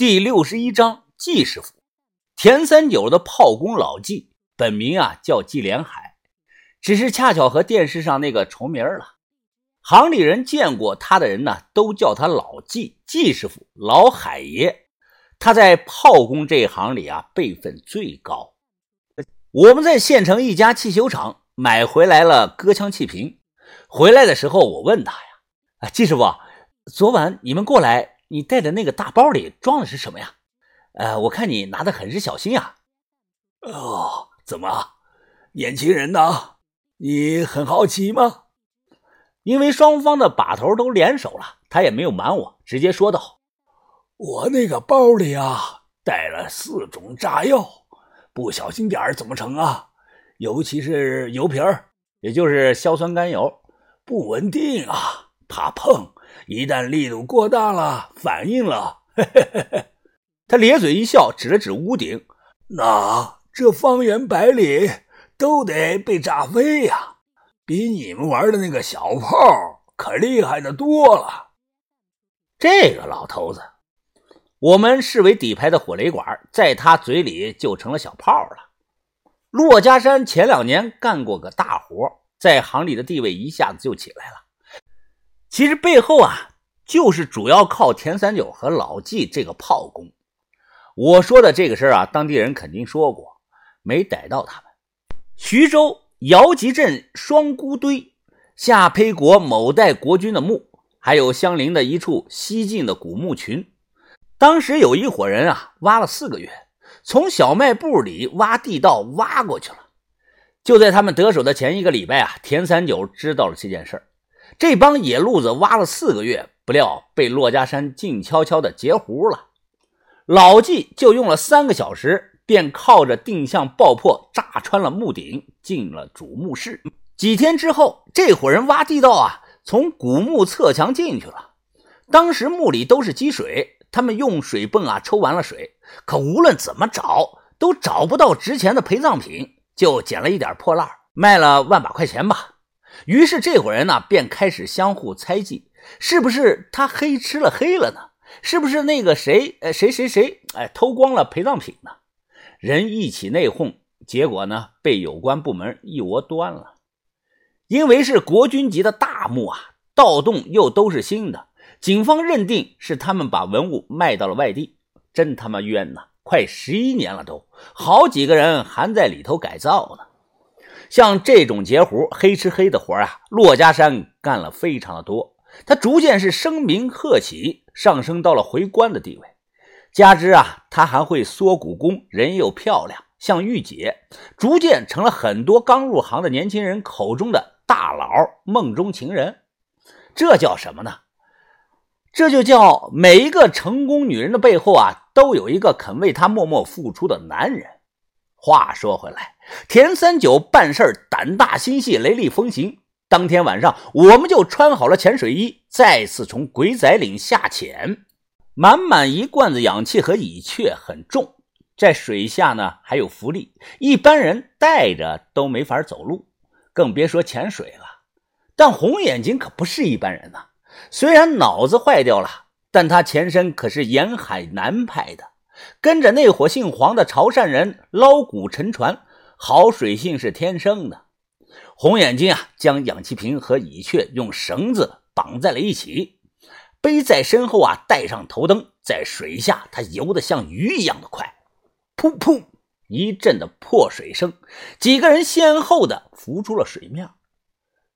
第六十一章季师傅，田三九的炮工老季，本名啊叫季连海，只是恰巧和电视上那个重名了。行里人见过他的人呢，都叫他老季、季师傅、老海爷。他在炮工这一行里啊，辈分最高。我们在县城一家汽修厂买回来了割枪气瓶，回来的时候我问他呀：“啊，季师傅，昨晚你们过来。”你带的那个大包里装的是什么呀？呃，我看你拿的很是小心啊。哦，怎么，年轻人呢，你很好奇吗？因为双方的把头都联手了，他也没有瞒我，直接说道：“我那个包里啊，带了四种炸药，不小心点怎么成啊？尤其是油瓶也就是硝酸甘油，不稳定啊，怕碰。”一旦力度过大了，反应了，嘿嘿嘿嘿，他咧嘴一笑，指了指屋顶，那这方圆百里都得被炸飞呀！比你们玩的那个小炮可厉害的多了。这个老头子，我们视为底牌的火雷管，在他嘴里就成了小炮了。骆家山前两年干过个大活，在行里的地位一下子就起来了。其实背后啊，就是主要靠田三九和老纪这个炮工。我说的这个事儿啊，当地人肯定说过，没逮到他们。徐州姚集镇双孤堆下胚国某代国君的墓，还有相邻的一处西晋的古墓群。当时有一伙人啊，挖了四个月，从小卖部里挖地道挖过去了。就在他们得手的前一个礼拜啊，田三九知道了这件事儿。这帮野路子挖了四个月，不料被骆家山静悄悄的截胡了。老纪就用了三个小时，便靠着定向爆破炸穿了墓顶，进了主墓室。几天之后，这伙人挖地道啊，从古墓侧墙进去了。当时墓里都是积水，他们用水泵啊抽完了水，可无论怎么找都找不到值钱的陪葬品，就捡了一点破烂，卖了万把块钱吧。于是这伙人呢，便开始相互猜忌，是不是他黑吃了黑了呢？是不是那个谁，呃，谁谁谁，哎，偷光了陪葬品呢？人一起内讧，结果呢，被有关部门一窝端了。因为是国军级的大墓啊，盗洞又都是新的，警方认定是他们把文物卖到了外地，真他妈冤呐！快十一年了，都好几个人还在里头改造呢。像这种截胡、黑吃黑的活啊，骆家山干了非常的多。他逐渐是声名鹤起，上升到了回官的地位。加之啊，他还会缩骨功，人又漂亮，像玉姐，逐渐成了很多刚入行的年轻人口中的大佬梦中情人。这叫什么呢？这就叫每一个成功女人的背后啊，都有一个肯为她默默付出的男人。话说回来，田三九办事胆大心细，雷厉风行。当天晚上，我们就穿好了潜水衣，再次从鬼仔岭下潜。满满一罐子氧气和乙炔很重，在水下呢还有浮力，一般人带着都没法走路，更别说潜水了。但红眼睛可不是一般人呐，虽然脑子坏掉了，但他前身可是沿海南派的。跟着那伙姓黄的潮汕人捞古沉船，好水性是天生的。红眼睛啊，将氧气瓶和乙炔用绳子绑在了一起，背在身后啊，带上头灯，在水下他游得像鱼一样的快。噗噗，一阵的破水声，几个人先后的浮出了水面。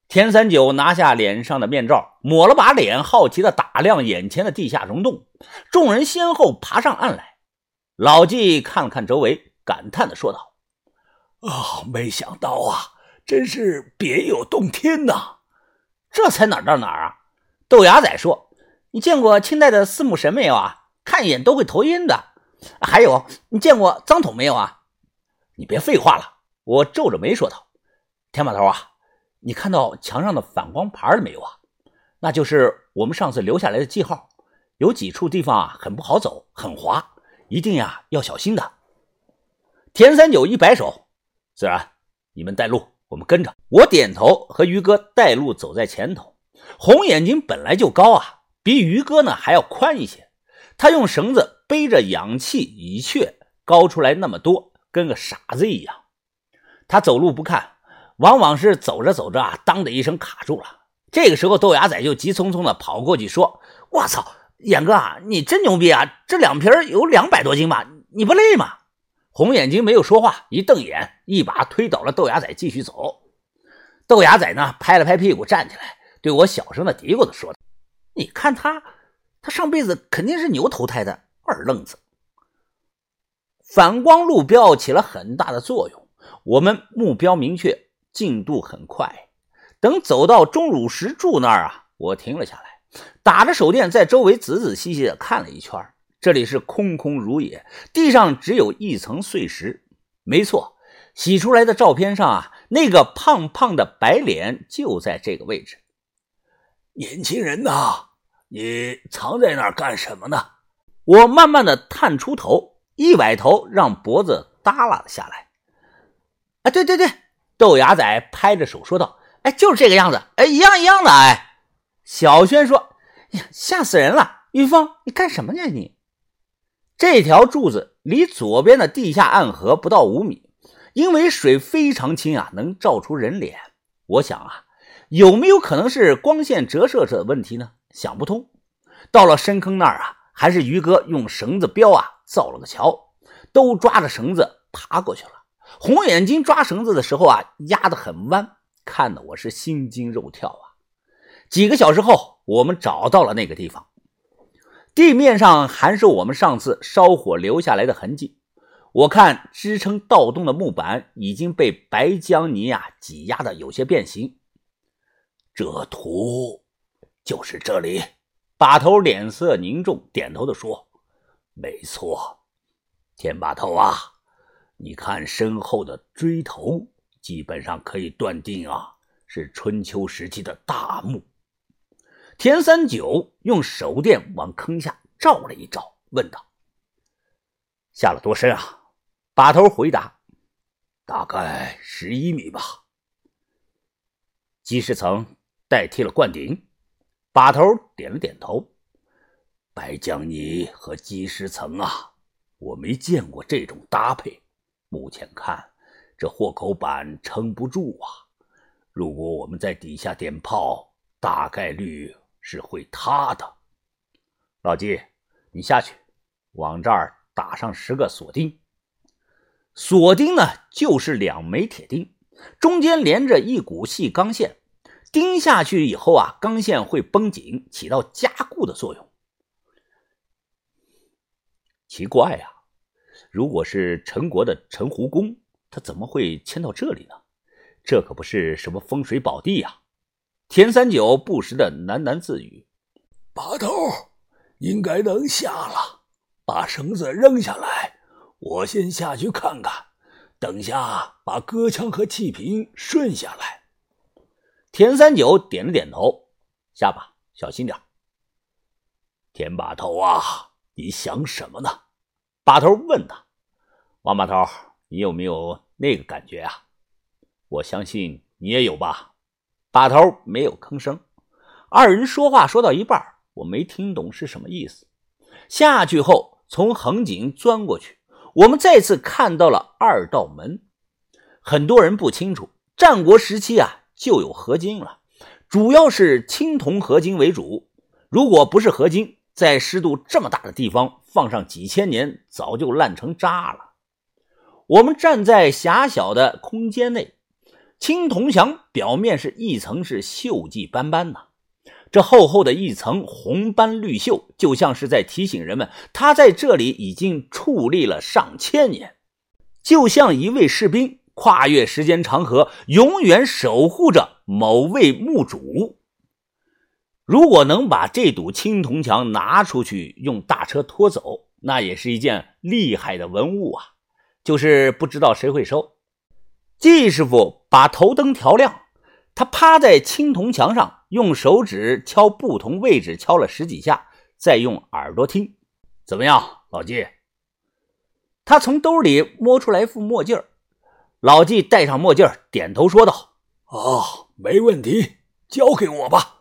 田三九拿下脸上的面罩，抹了把脸，好奇的打量眼前的地下溶洞。众人先后爬上岸来。老纪看了看周围，感叹的说道：“啊，没想到啊，真是别有洞天呐！这才哪儿到哪儿啊？”豆芽仔说：“你见过清代的四目神没有啊？看一眼都会头晕的。还有，你见过脏桶没有啊？”你别废话了，我皱着眉说道：“田把头啊，你看到墙上的反光牌了没有啊？那就是我们上次留下来的记号，有几处地方啊，很不好走，很滑。”一定呀，要小心的。田三九一摆手，自然，你们带路，我们跟着。我点头，和于哥带路走在前头。红眼睛本来就高啊，比于哥呢还要宽一些。他用绳子背着氧气乙炔高出来那么多，跟个傻子一样。他走路不看，往往是走着走着啊，当的一声卡住了。这个时候，豆芽仔就急匆匆的跑过去说：“我操，眼哥啊，你真牛逼啊！这两瓶有两百多斤吧？你不累吗？”红眼睛没有说话，一瞪眼，一把推倒了豆芽仔，继续走。豆芽仔呢，拍了拍屁股站起来，对我小声的嘀咕着说：“你看他，他上辈子肯定是牛投胎的二愣子。”反光路标起了很大的作用，我们目标明确，进度很快。等走到钟乳石柱那儿啊，我停了下来，打着手电在周围仔仔细细的看了一圈。这里是空空如也，地上只有一层碎石。没错，洗出来的照片上啊，那个胖胖的白脸就在这个位置。年轻人呐，你藏在那儿干什么呢？我慢慢的探出头，一歪头，让脖子耷拉了下来。哎，对对对，豆芽仔拍着手说道。哎，就是这个样子，哎，一样一样的，哎。小轩说：“呀，吓死人了！玉凤，你干什么呢？你这条柱子离左边的地下暗河不到五米，因为水非常清啊，能照出人脸。我想啊，有没有可能是光线折射者的问题呢？想不通。到了深坑那儿啊，还是于哥用绳子标啊，造了个桥，都抓着绳子爬过去了。红眼睛抓绳子的时候啊，压得很弯。”看得我是心惊肉跳啊！几个小时后，我们找到了那个地方，地面上还是我们上次烧火留下来的痕迹。我看支撑盗洞的木板已经被白浆泥啊挤压的有些变形。这图就是这里。把头脸色凝重，点头的说：“没错，天把头啊，你看身后的锥头。”基本上可以断定啊，是春秋时期的大墓。田三九用手电往坑下照了一照，问道：“下了多深啊？”把头回答：“大概十一米吧。”基石层代替了灌顶。把头点了点头：“白浆泥和基石层啊，我没见过这种搭配。目前看。”这货口板撑不住啊！如果我们在底下点炮，大概率是会塌的。老季，你下去，往这儿打上十个锁钉。锁钉呢，就是两枚铁钉，中间连着一股细钢线，钉下去以后啊，钢线会绷紧，起到加固的作用。奇怪呀，如果是陈国的陈胡公。他怎么会迁到这里呢？这可不是什么风水宝地呀！田三九不时的喃喃自语：“把头应该能下了，把绳子扔下来，我先下去看看。等下把割枪和气瓶顺下来。”田三九点了点头：“下吧，小心点。”田把头啊，你想什么呢？把头问他：“王把头，你有没有？”那个感觉啊，我相信你也有吧？把头没有吭声。二人说话说到一半，我没听懂是什么意思。下去后，从横井钻过去，我们再次看到了二道门。很多人不清楚，战国时期啊就有合金了，主要是青铜合金为主。如果不是合金，在湿度这么大的地方放上几千年，早就烂成渣了。我们站在狭小的空间内，青铜墙表面是一层是锈迹斑斑呐，这厚厚的一层红斑绿锈，就像是在提醒人们，他在这里已经矗立了上千年，就像一位士兵跨越时间长河，永远守护着某位墓主。如果能把这堵青铜墙拿出去，用大车拖走，那也是一件厉害的文物啊。就是不知道谁会收。季师傅把头灯调亮，他趴在青铜墙上，用手指敲不同位置，敲了十几下，再用耳朵听，怎么样，老季？他从兜里摸出来副墨镜老季戴上墨镜，点头说道：“哦，没问题，交给我吧。”